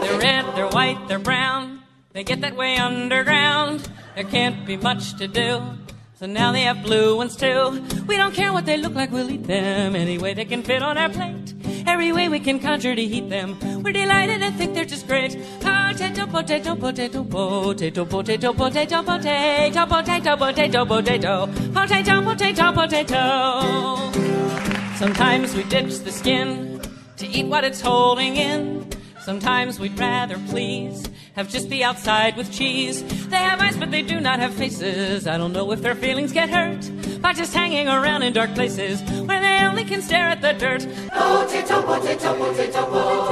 They're red, they're white, they're brown. They get that way underground. There can't be much to do. So now they have blue ones too. We don't care what they look like, we'll eat them any way they can fit on our plate. Every way we can conjure to heat them. We're delighted and think they're just. Potato, potato, potato, potato, potato, potato, potato, potato, potato, potato, potato, potato. Sometimes we ditch the skin to eat what it's holding in. Sometimes we'd rather please have just the outside with cheese. They have eyes, but they do not have faces. I don't know if their feelings get hurt by just hanging around in dark places where they only can stare at the dirt. Potato, potato, potato, potato,